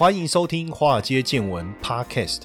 欢迎收听《华尔街见闻》Podcast。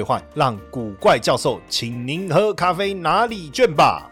让古怪教授请您喝咖啡拿礼券吧。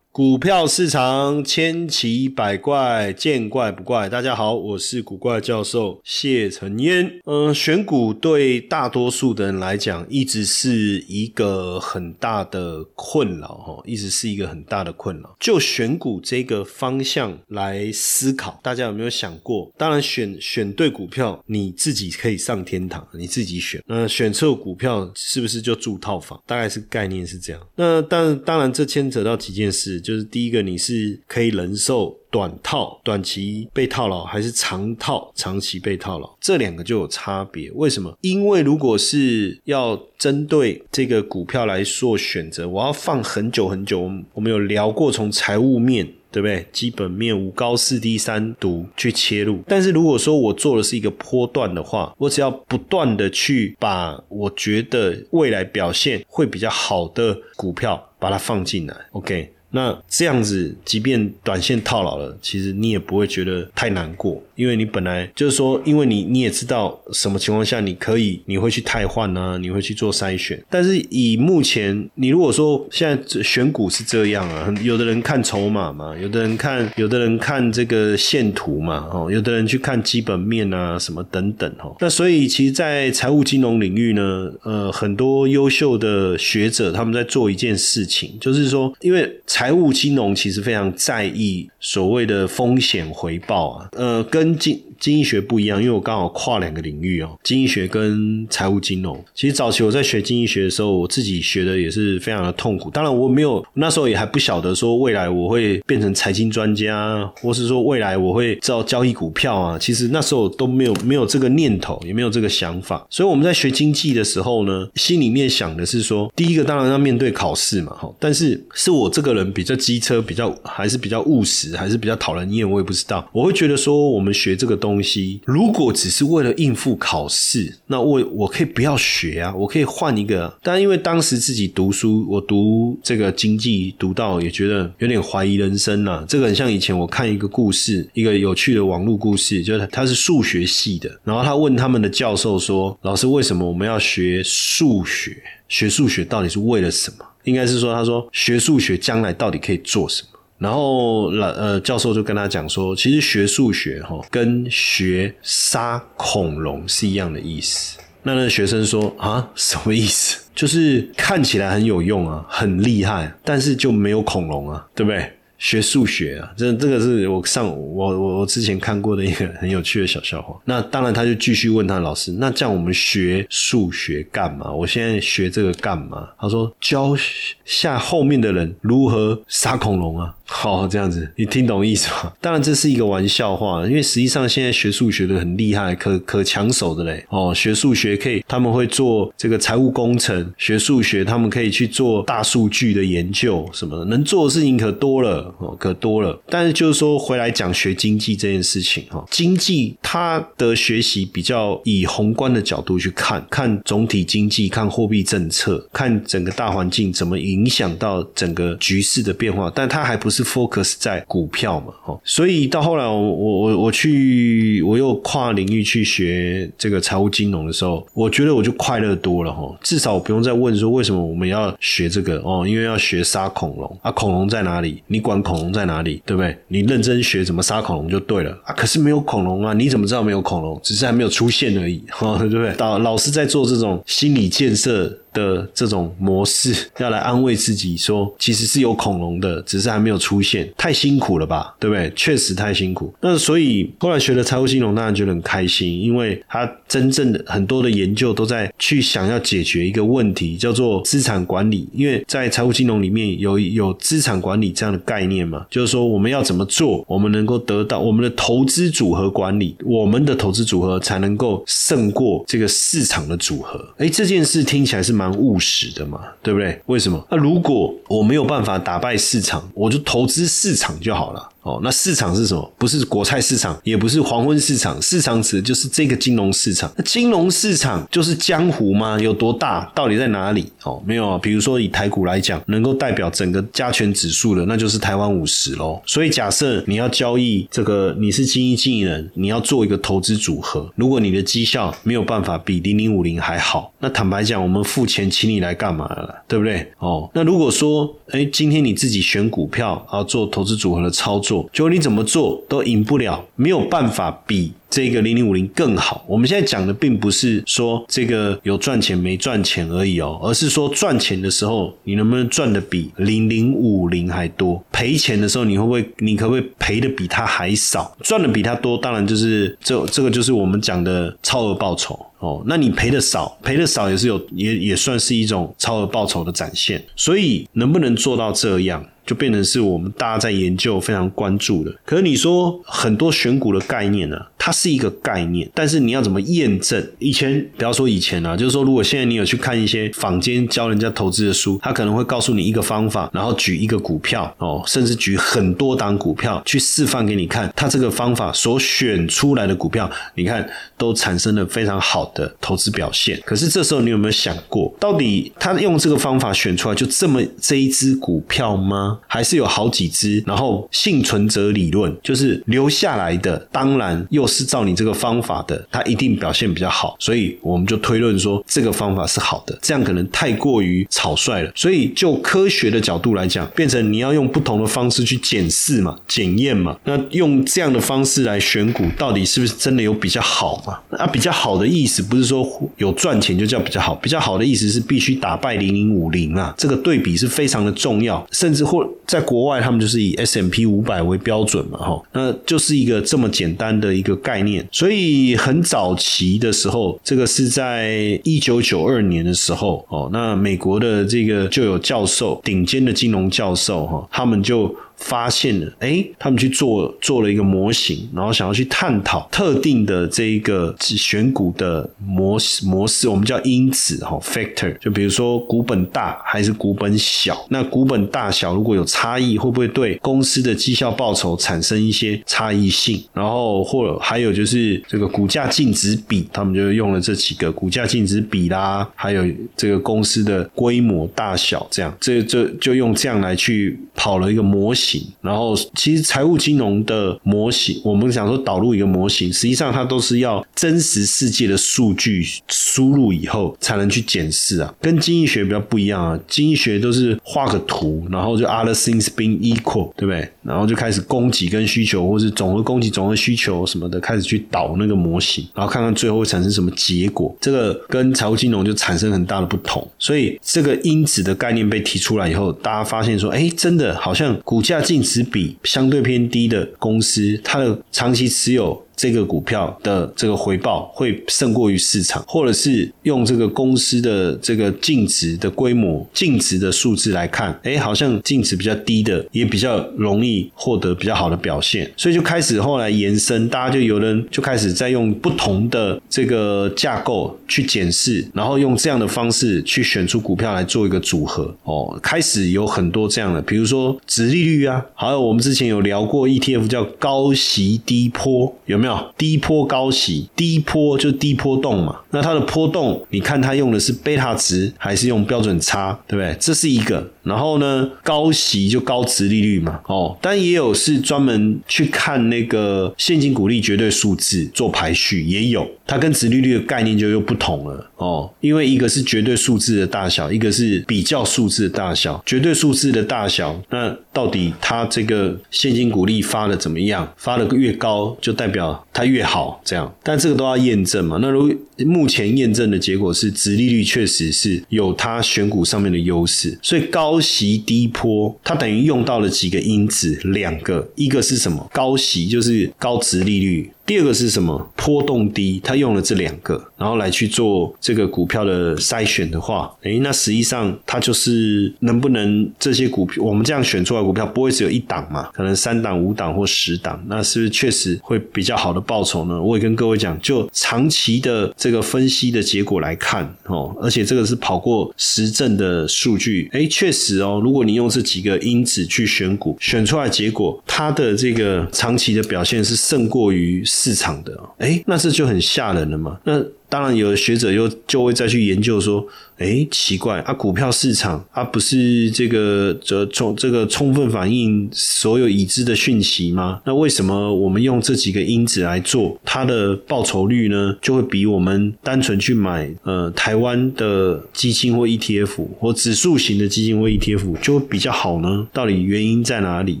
股票市场千奇百怪，见怪不怪。大家好，我是古怪教授谢承烟。嗯，选股对大多数的人来讲，一直是一个很大的困扰哈，一直是一个很大的困扰。就选股这个方向来思考，大家有没有想过？当然，选选对股票，你自己可以上天堂，你自己选。那选错股票，是不是就住套房？大概是概念是这样。那但当然，这牵扯到几件事。就是第一个，你是可以忍受短套、短期被套牢，还是长套、长期被套牢？这两个就有差别。为什么？因为如果是要针对这个股票来做选择，我要放很久很久。我们有聊过从财务面，对不对？基本面五高四低三读去切入。但是如果说我做的是一个波段的话，我只要不断的去把我觉得未来表现会比较好的股票把它放进来，OK。那这样子，即便短线套牢了，其实你也不会觉得太难过。因为你本来就是说，因为你你也知道什么情况下你可以你会去汰换呢？你会去做筛选。但是以目前你如果说现在选股是这样啊，有的人看筹码嘛，有的人看有的人看这个线图嘛，哦，有的人去看基本面啊什么等等哈。那所以其实，在财务金融领域呢，呃，很多优秀的学者他们在做一件事情，就是说，因为财财务金融其实非常在意所谓的风险回报啊，呃，跟跟进。经济学不一样，因为我刚好跨两个领域哦，经济学跟财务金融。其实早期我在学经济学的时候，我自己学的也是非常的痛苦。当然我没有那时候也还不晓得说未来我会变成财经专家，或是说未来我会知道交易股票啊。其实那时候都没有没有这个念头，也没有这个想法。所以我们在学经济的时候呢，心里面想的是说，第一个当然要面对考试嘛，哈。但是是我这个人比较机车，比较还是比较务实，还是比较讨人厌，我也不知道。我会觉得说，我们学这个东。东西如果只是为了应付考试，那我我可以不要学啊，我可以换一个。但因为当时自己读书，我读这个经济读到也觉得有点怀疑人生了。这个很像以前我看一个故事，一个有趣的网络故事，就是他是数学系的，然后他问他们的教授说：“老师，为什么我们要学数学？学数学到底是为了什么？”应该是说，他说学数学将来到底可以做什么？然后老呃教授就跟他讲说，其实学数学哈跟学杀恐龙是一样的意思。那那学生说啊，什么意思？就是看起来很有用啊，很厉害，但是就没有恐龙啊，对不对？学数学啊，这这个是我上我我我之前看过的一个很有趣的小笑话。那当然，他就继续问他老师，那这样我们学数学干嘛？我现在学这个干嘛？他说教下后面的人如何杀恐龙啊。好，这样子，你听懂意思吗？当然这是一个玩笑话，因为实际上现在学数学的很厉害，可可抢手的嘞。哦，学数学可以，他们会做这个财务工程，学数学他们可以去做大数据的研究什么的，能做的事情可多了哦，可多了。但是就是说回来讲学经济这件事情哈，经济它的学习比较以宏观的角度去看，看总体经济，看货币政策，看整个大环境怎么影响到整个局势的变化，但它还不是。Focus 在股票嘛，哦，所以到后来我我我去我又跨领域去学这个财务金融的时候，我觉得我就快乐多了哈，至少我不用再问说为什么我们要学这个哦，因为要学杀恐龙啊，恐龙在哪里？你管恐龙在哪里，对不对？你认真学怎么杀恐龙就对了啊，可是没有恐龙啊，你怎么知道没有恐龙？只是还没有出现而已，哈，对不对？老老师在做这种心理建设。的这种模式，要来安慰自己说，其实是有恐龙的，只是还没有出现，太辛苦了吧，对不对？确实太辛苦。那所以后来学了财务金融，当然觉得很开心，因为他真正的很多的研究都在去想要解决一个问题，叫做资产管理。因为在财务金融里面有有资产管理这样的概念嘛，就是说我们要怎么做，我们能够得到我们的投资组合管理，我们的投资组合才能够胜过这个市场的组合。哎，这件事听起来是蛮蛮务实的嘛，对不对？为什么？那如果我没有办法打败市场，我就投资市场就好了。哦，那市场是什么？不是国菜市场，也不是黄昏市场，市场指的就是这个金融市场。那金融市场就是江湖吗？有多大？到底在哪里？哦，没有啊。比如说以台股来讲，能够代表整个加权指数的，那就是台湾五十喽。所以假设你要交易这个，你是精英经理人，你要做一个投资组合，如果你的绩效没有办法比零零五零还好，那坦白讲，我们付钱请你来干嘛了？对不对？哦，那如果说，哎，今天你自己选股票啊，做投资组合的操作。就你怎么做都赢不了，没有办法比。这个零零五零更好。我们现在讲的并不是说这个有赚钱没赚钱而已哦，而是说赚钱的时候你能不能赚的比零零五零还多？赔钱的时候你会不会你可不可以赔的比他还少？赚的比他多，当然就是这这个就是我们讲的超额报酬哦。那你赔的少，赔的少也是有也也算是一种超额报酬的展现。所以能不能做到这样，就变成是我们大家在研究非常关注的。可是你说很多选股的概念呢，它是一个概念，但是你要怎么验证？以前不要说以前啊，就是说，如果现在你有去看一些坊间教人家投资的书，他可能会告诉你一个方法，然后举一个股票哦，甚至举很多档股票去示范给你看，他这个方法所选出来的股票，你看都产生了非常好的投资表现。可是这时候你有没有想过，到底他用这个方法选出来就这么这一只股票吗？还是有好几只？然后幸存者理论就是留下来的，当然又是。照你这个方法的，它一定表现比较好，所以我们就推论说这个方法是好的。这样可能太过于草率了，所以就科学的角度来讲，变成你要用不同的方式去检视嘛、检验嘛。那用这样的方式来选股，到底是不是真的有比较好嘛？啊，比较好的意思不是说有赚钱就叫比较好，比较好的意思是必须打败零零五零啊。这个对比是非常的重要，甚至或在国外他们就是以 S M P 五百为标准嘛，哈，那就是一个这么简单的一个概。念，所以很早期的时候，这个是在一九九二年的时候哦，那美国的这个就有教授，顶尖的金融教授哈，他们就。发现了，哎，他们去做做了一个模型，然后想要去探讨特定的这一个选股的模式模式，我们叫因子哈，factor。就比如说股本大还是股本小，那股本大小如果有差异，会不会对公司的绩效报酬产生一些差异性？然后或还有就是这个股价净值比，他们就用了这几个股价净值比啦，还有这个公司的规模大小，这样这这就用这样来去跑了一个模型。然后，其实财务金融的模型，我们想说导入一个模型，实际上它都是要真实世界的数据输入以后才能去检视啊，跟经济学比较不一样啊。经济学都是画个图，然后就 other things being equal，对不对？然后就开始供给跟需求，或是总和供给、总和需求什么的，开始去导那个模型，然后看看最后会产生什么结果。这个跟财务金融就产生很大的不同。所以这个因子的概念被提出来以后，大家发现说，哎，真的好像股价。净值比相对偏低的公司，它的长期持有。这个股票的这个回报会胜过于市场，或者是用这个公司的这个净值的规模、净值的数字来看，哎，好像净值比较低的也比较容易获得比较好的表现，所以就开始后来延伸，大家就有人就开始在用不同的这个架构去检视，然后用这样的方式去选出股票来做一个组合。哦，开始有很多这样的，比如说值利率啊，还有我们之前有聊过 ETF 叫高息低坡，有。没有低波高息，低波就低波动嘛。那它的波动，你看它用的是贝塔值还是用标准差，对不对？这是一个。然后呢，高息就高值利率嘛。哦，但也有是专门去看那个现金股利绝对数字做排序，也有。它跟值利率的概念就又不同了。哦，因为一个是绝对数字的大小，一个是比较数字的大小。绝对数字的大小，那到底它这个现金股利发的怎么样？发的越高，就代表它越好这样。但这个都要验证嘛。那如目前验证的结果是，殖利率确实是有它选股上面的优势。所以高息低坡，它等于用到了几个因子，两个，一个是什么？高息就是高值利率。第二个是什么？波动低，他用了这两个，然后来去做这个股票的筛选的话，诶，那实际上它就是能不能这些股票，我们这样选出来股票不会只有一档嘛？可能三档、五档或十档，那是不是确实会比较好的报酬呢？我也跟各位讲，就长期的这个分析的结果来看哦，而且这个是跑过实证的数据，诶，确实哦，如果你用这几个因子去选股，选出来结果，它的这个长期的表现是胜过于。市场的，哎，那这就很吓人了嘛。那当然，有的学者又就会再去研究说。哎，奇怪啊！股票市场它不是这个这充这个充分反映所有已知的讯息吗？那为什么我们用这几个因子来做它的报酬率呢？就会比我们单纯去买呃台湾的基金或 ETF 或指数型的基金或 ETF 就会比较好呢？到底原因在哪里？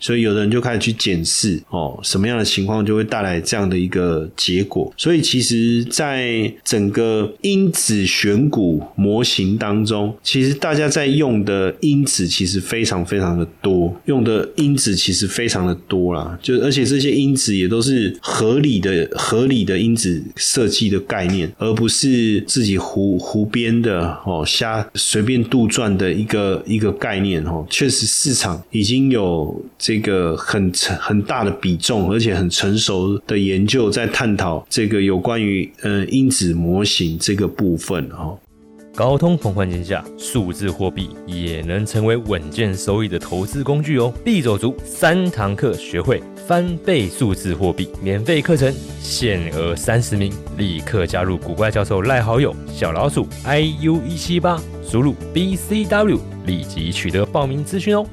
所以有的人就开始去检视哦，什么样的情况就会带来这样的一个结果。所以其实，在整个因子选股模型。当中，其实大家在用的因子其实非常非常的多，用的因子其实非常的多啦。就而且这些因子也都是合理的、合理的因子设计的概念，而不是自己胡胡编的哦，瞎随便杜撰的一个一个概念哦。确实，市场已经有这个很成很大的比重，而且很成熟的研究在探讨这个有关于呃因子模型这个部分哦。高通膨环境下，数字货币也能成为稳健收益的投资工具哦！必走足三堂课，学会翻倍数字货币，免费课程限额三十名，立刻加入古怪教授赖好友小老鼠 i u 一七八，输入 b c w，立即取得报名资讯哦。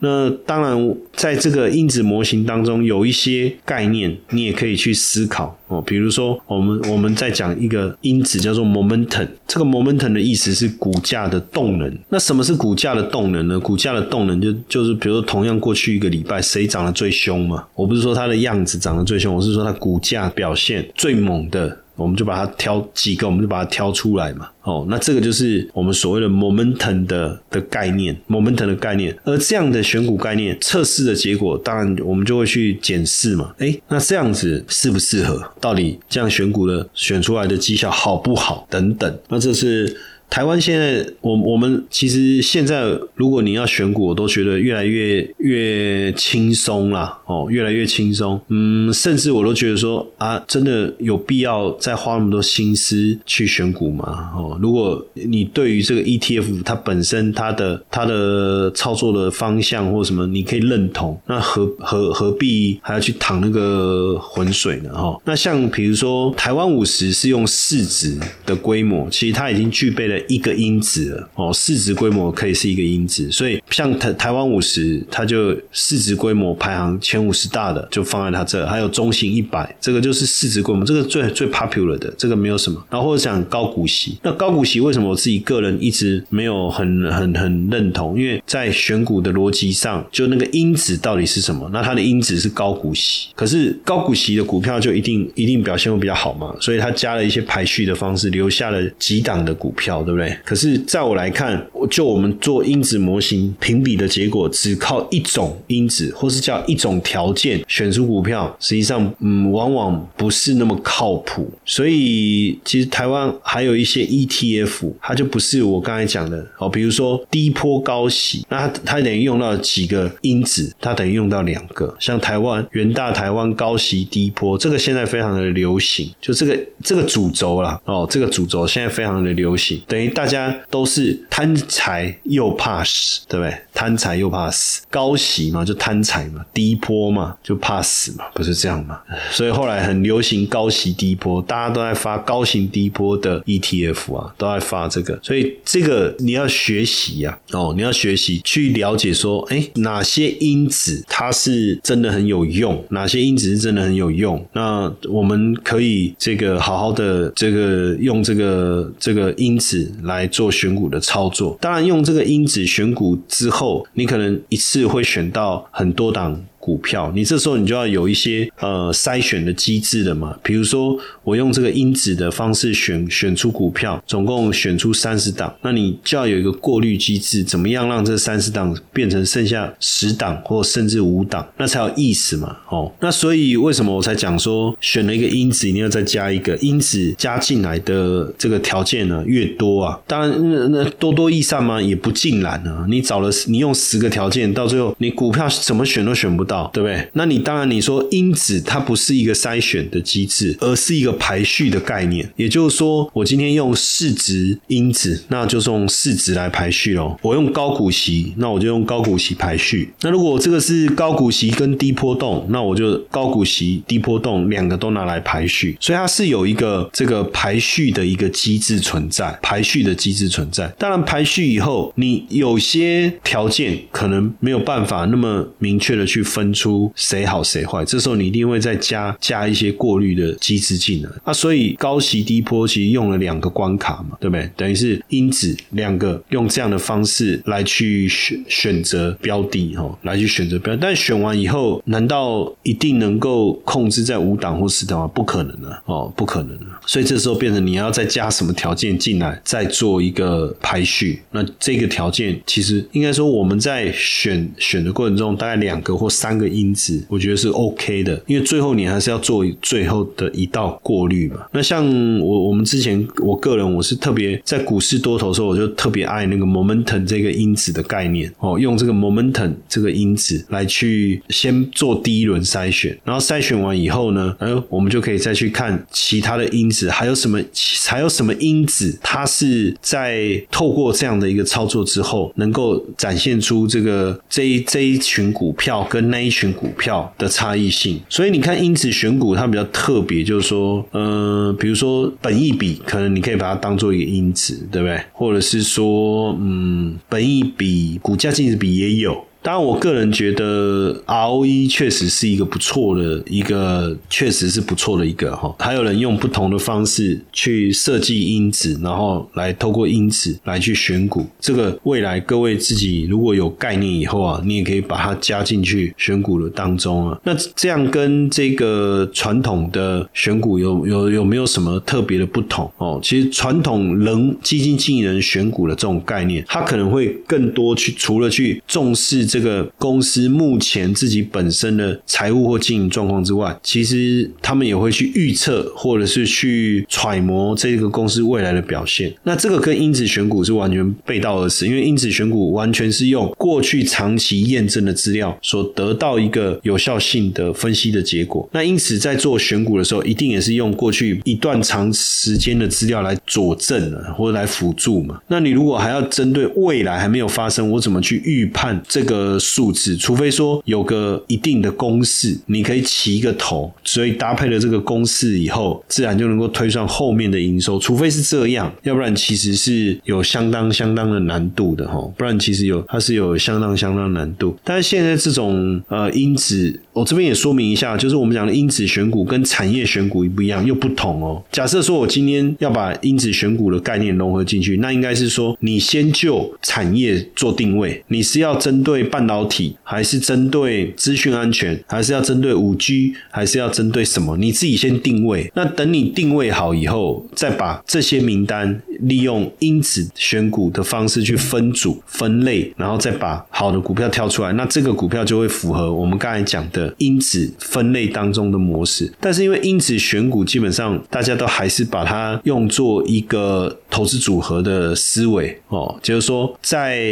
那当然，在这个因子模型当中，有一些概念你也可以去思考哦。比如说，我们我们在讲一个因子叫做 momentum，这个 momentum 的意思是股价的动能。那什么是股价的动能呢？股价的动能就就是比如说，同样过去一个礼拜谁涨得最凶嘛？我不是说它的样子涨得最凶，我是说它股价表现最猛的。我们就把它挑几个，我们就把它挑出来嘛。哦，那这个就是我们所谓的 momentum 的的概念，momentum 的概念。而这样的选股概念测试的结果，当然我们就会去检视嘛。哎，那这样子适不适合？到底这样选股的选出来的绩效好不好？等等。那这是。台湾现在，我我们其实现在，如果你要选股，我都觉得越来越越轻松啦，哦，越来越轻松。嗯，甚至我都觉得说啊，真的有必要再花那么多心思去选股吗？哦，如果你对于这个 ETF 它本身它的它的操作的方向或什么，你可以认同，那何何何必还要去淌那个浑水呢？哈，那像比如说台湾五十是用市值的规模，其实它已经具备了。一个因子哦，市值规模可以是一个因子，所以像台台湾五十，它就市值规模排行前五十大的就放在它这，还有中型一百，这个就是市值规模，这个最最 popular 的，这个没有什么。然后或者讲高股息，那高股息为什么我自己个人一直没有很很很认同？因为在选股的逻辑上，就那个因子到底是什么？那它的因子是高股息，可是高股息的股票就一定一定表现会比较好嘛？所以它加了一些排序的方式，留下了几档的股票。对不对？可是，在我来看，就我们做因子模型评比的结果，只靠一种因子，或是叫一种条件选出股票，实际上，嗯，往往不是那么靠谱。所以，其实台湾还有一些 ETF，它就不是我刚才讲的哦。比如说低波高息，那它它等于用到几个因子，它等于用到两个。像台湾元大台湾高息低波，这个现在非常的流行，就这个这个主轴啦，哦，这个主轴现在非常的流行，等。大家都是贪财又怕死，对不对？贪财又怕死，高息嘛就贪财嘛，低波嘛就怕死嘛，不是这样吗？所以后来很流行高息低波，大家都在发高型低波的 ETF 啊，都在发这个。所以这个你要学习呀，哦，你要学习去了解说，哎，哪些因子它是真的很有用，哪些因子是真的很有用？那我们可以这个好好的这个用这个这个因子。来做选股的操作，当然用这个因子选股之后，你可能一次会选到很多档股票，你这时候你就要有一些呃筛选的机制的嘛。比如说，我用这个因子的方式选选出股票，总共选出三十档，那你就要有一个过滤机制，怎么样让这三十档变成剩下十档或甚至五档，那才有意思嘛。哦，那所以为什么我才讲说选了一个因子，一定要再加一个因子加进来的这个条件呢？越多啊，当然那多多益善嘛，也不尽然啊。你找了你用十个条件，到最后你股票怎么选都选不到，对不对？那你当然你说因子它不是一个筛选的机制，而是一个排序的概念。也就是说，我今天用市值因子，那就是用市值来排序喽。我用高股息，那我就用高股息排序。那如果这个是高股息跟低波动，那我就高股息、低波动两个都拿来排序。所以它是有一个这个排序的一个机制存在，排序的机制存在。当然排序以后，你有些条件可能没有办法那么明确的去分分出谁好谁坏，这时候你一定会再加加一些过滤的机制进来。啊，所以高息低波其实用了两个关卡嘛，对不对？等于是因子两个用这样的方式来去选选择标的哈，来去选择标，但选完以后，难道一定能够控制在五档或四档吗？不可能的哦，不可能的。所以这时候变成你要再加什么条件进来，再做一个排序。那这个条件其实应该说我们在选选的过程中，大概两个或三三个因子，我觉得是 OK 的，因为最后你还是要做最后的一道过滤嘛。那像我我们之前我个人我是特别在股市多头的时候，我就特别爱那个 momentum 这个因子的概念哦，用这个 momentum 这个因子来去先做第一轮筛选，然后筛选完以后呢，哎，我们就可以再去看其他的因子还有什么还有什么因子，它是在透过这样的一个操作之后，能够展现出这个这一这一群股票跟那一群股票的差异性。所以你看因此选股它比较特别，就是说，嗯，比如说本益比，可能你可以把它当做一个因子，对不对？或者是说，嗯，本益比、股价净值比也有。当然，我个人觉得 ROE 确实是一个不错的一个，确实是不错的一个哈。还有人用不同的方式去设计因子，然后来透过因子来去选股。这个未来各位自己如果有概念以后啊，你也可以把它加进去选股的当中啊。那这样跟这个传统的选股有有有没有什么特别的不同哦？其实传统人基金经理人选股的这种概念，他可能会更多去除了去重视。这个公司目前自己本身的财务或经营状况之外，其实他们也会去预测，或者是去揣摩这个公司未来的表现。那这个跟因子选股是完全背道而驰，因为因子选股完全是用过去长期验证的资料所得到一个有效性的分析的结果。那因此在做选股的时候，一定也是用过去一段长时间的资料来佐证啊，或者来辅助嘛。那你如果还要针对未来还没有发生，我怎么去预判这个？的数字，除非说有个一定的公式，你可以起一个头，所以搭配了这个公式以后，自然就能够推算后面的营收。除非是这样，要不然其实是有相当相当的难度的哈。不然其实有它是有相当相当难度。但是现在这种呃因子，我这边也说明一下，就是我们讲的因子选股跟产业选股不一样，又不同哦。假设说我今天要把因子选股的概念融合进去，那应该是说你先就产业做定位，你是要针对。半导体还是针对资讯安全，还是要针对五 G，还是要针对什么？你自己先定位。那等你定位好以后，再把这些名单利用因子选股的方式去分组分类，然后再把好的股票挑出来。那这个股票就会符合我们刚才讲的因子分类当中的模式。但是因为因子选股，基本上大家都还是把它用作一个投资组合的思维哦，就是说在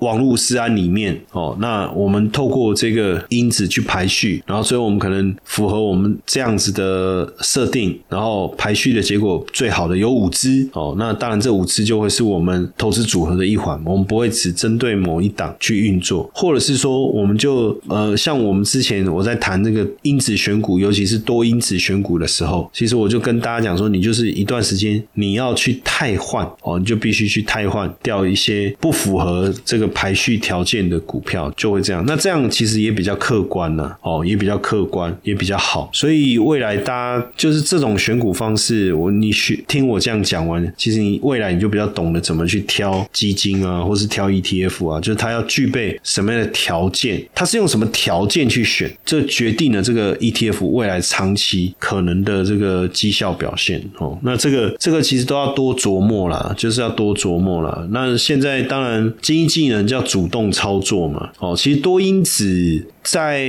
网络思安里面哦。那我们透过这个因子去排序，然后所以我们可能符合我们这样子的设定，然后排序的结果最好的有五只哦。那当然这五只就会是我们投资组合的一环，我们不会只针对某一档去运作，或者是说我们就呃像我们之前我在谈那个因子选股，尤其是多因子选股的时候，其实我就跟大家讲说，你就是一段时间你要去汰换哦，你就必须去汰换掉一些不符合这个排序条件的股票。票，就会这样。那这样其实也比较客观了，哦，也比较客观，也比较好。所以未来大家就是这种选股方式，我你学听我这样讲完，其实你未来你就比较懂得怎么去挑基金啊，或是挑 ETF 啊，就是它要具备什么样的条件，它是用什么条件去选，这决定了这个 ETF 未来长期可能的这个绩效表现哦。那这个这个其实都要多琢磨啦，就是要多琢磨啦。那现在当然经济技能叫主动操作嘛，哦，其实多因子在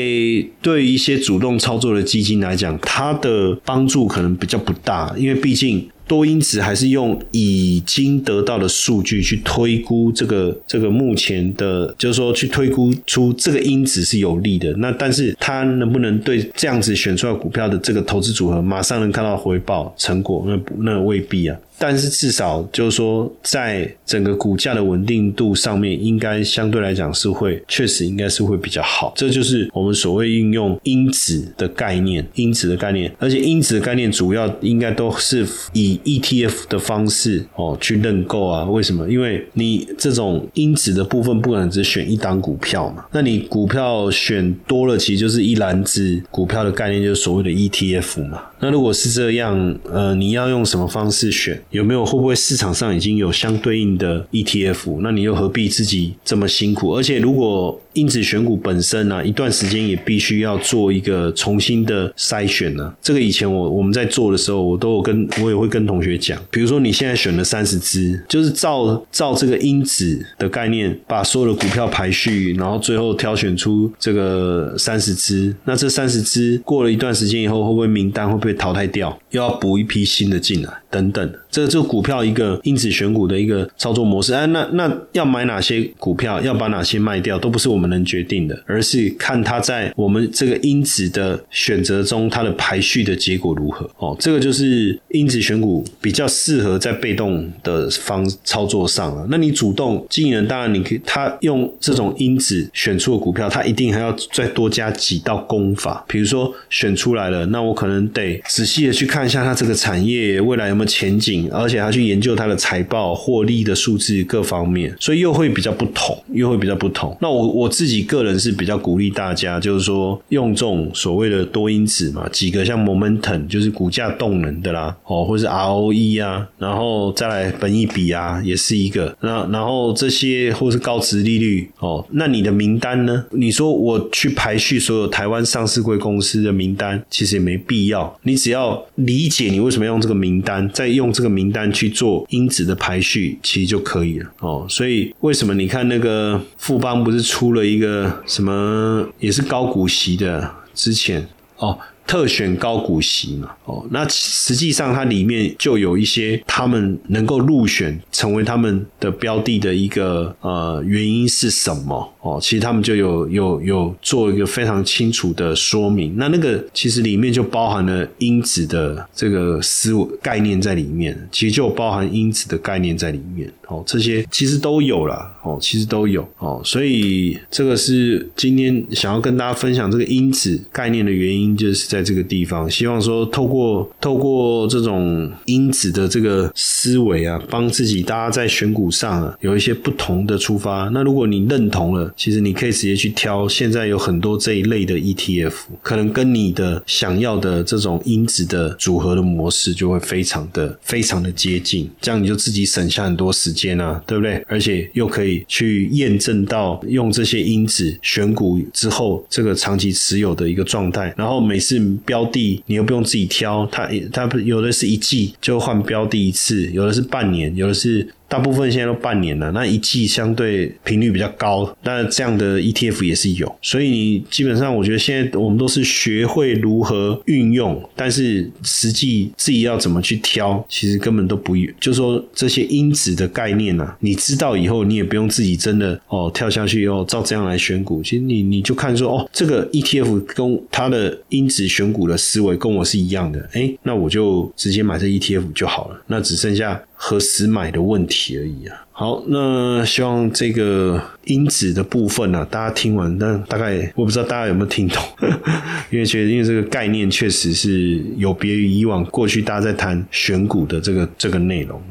对一些主动操作的基金来讲，它的帮助可能比较不大，因为毕竟。多因子还是用已经得到的数据去推估这个这个目前的，就是说去推估出这个因子是有利的。那但是它能不能对这样子选出来股票的这个投资组合马上能看到回报成果？那那未必啊。但是至少就是说，在整个股价的稳定度上面，应该相对来讲是会，确实应该是会比较好。这就是我们所谓运用因子的概念，因子的概念，而且因子的概念主要应该都是以 ETF 的方式哦去认购啊。为什么？因为你这种因子的部分不可能只选一档股票嘛，那你股票选多了，其实就是一篮子股票的概念，就是所谓的 ETF 嘛。那如果是这样，呃，你要用什么方式选？有没有会不会市场上已经有相对应的 ETF？那你又何必自己这么辛苦？而且如果因子选股本身呢，一段时间也必须要做一个重新的筛选呢。这个以前我我们在做的时候，我都有跟我也会跟同学讲，比如说你现在选了三十只，就是照照这个因子的概念，把所有的股票排序，然后最后挑选出这个三十只。那这三十只过了一段时间以后，会不会名单会被淘汰掉？又要补一批新的进来，等等。这个这股票一个因子选股的一个操作模式。哎，那那要买哪些股票，要把哪些卖掉，都不是我们。能决定的，而是看它在我们这个因子的选择中，它的排序的结果如何。哦，这个就是因子选股比较适合在被动的方操作上了。那你主动经营人，当然你可以，他用这种因子选出的股票，他一定还要再多加几道功法。比如说选出来了，那我可能得仔细的去看一下它这个产业未来有没有前景，而且还去研究它的财报、获利的数字各方面，所以又会比较不同，又会比较不同。那我我。自己个人是比较鼓励大家，就是说用这种所谓的多因子嘛，几个像 momentum 就是股价动能的啦，哦，或是 ROE 啊，然后再来本益比啊，也是一个。那然后这些或是高值利率哦，那你的名单呢？你说我去排序所有台湾上市贵公司的名单，其实也没必要。你只要理解你为什么用这个名单，再用这个名单去做因子的排序，其实就可以了哦。所以为什么你看那个富邦不是出了？一个什么也是高股息的，之前哦。特选高股息嘛，哦，那实际上它里面就有一些他们能够入选成为他们的标的的一个呃原因是什么？哦，其实他们就有有有做一个非常清楚的说明。那那个其实里面就包含了因子的这个思维概念在里面，其实就包含因子的概念在里面。哦，这些其实都有了。哦，其实都有。哦，所以这个是今天想要跟大家分享这个因子概念的原因，就是。在这个地方，希望说透过透过这种因子的这个思维啊，帮自己大家在选股上啊有一些不同的出发。那如果你认同了，其实你可以直接去挑。现在有很多这一类的 ETF，可能跟你的想要的这种因子的组合的模式就会非常的非常的接近。这样你就自己省下很多时间啊，对不对？而且又可以去验证到用这些因子选股之后，这个长期持有的一个状态。然后每次。标的你又不用自己挑，它它有的是一季就换标的一次，有的是半年，有的是。大部分现在都半年了，那一季相对频率比较高，那这样的 ETF 也是有，所以你基本上我觉得现在我们都是学会如何运用，但是实际自己要怎么去挑，其实根本都不，就说这些因子的概念呢，你知道以后，你也不用自己真的哦跳下去哦照这样来选股，其实你你就看说哦这个 ETF 跟它的因子选股的思维跟我是一样的，哎，那我就直接买这 ETF 就好了，那只剩下。何时买的问题而已啊！好，那希望这个因子的部分呢，大家听完，但大概我不知道大家有没有听懂，因为觉得因为这个概念确实是有别于以往过去大家在谈选股的这个这个内容。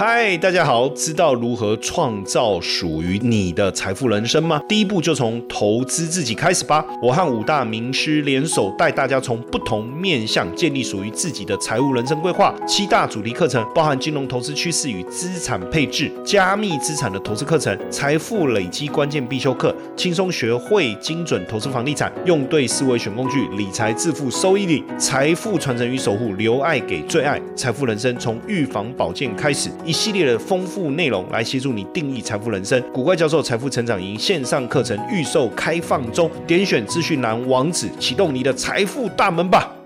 嗨，大家好！知道如何创造属于你的财富人生吗？第一步就从投资自己开始吧。我和五大名师联手，带大家从不同面向建立属于自己的财务人生规划。七大主题课程包含金融投资趋势与资产配置、加密资产的投资课程、财富累积关键必修课、轻松学会精准投资房地产、用对思维选工具、理财致富收益率、财富传承与守护、留爱给最爱、财富人生从预防保健开始，一系列的丰富内容来协助你定义财富人生。古怪教授财富成长营线上课程预售开放中，点选资讯栏网址，启动你的财富大门吧。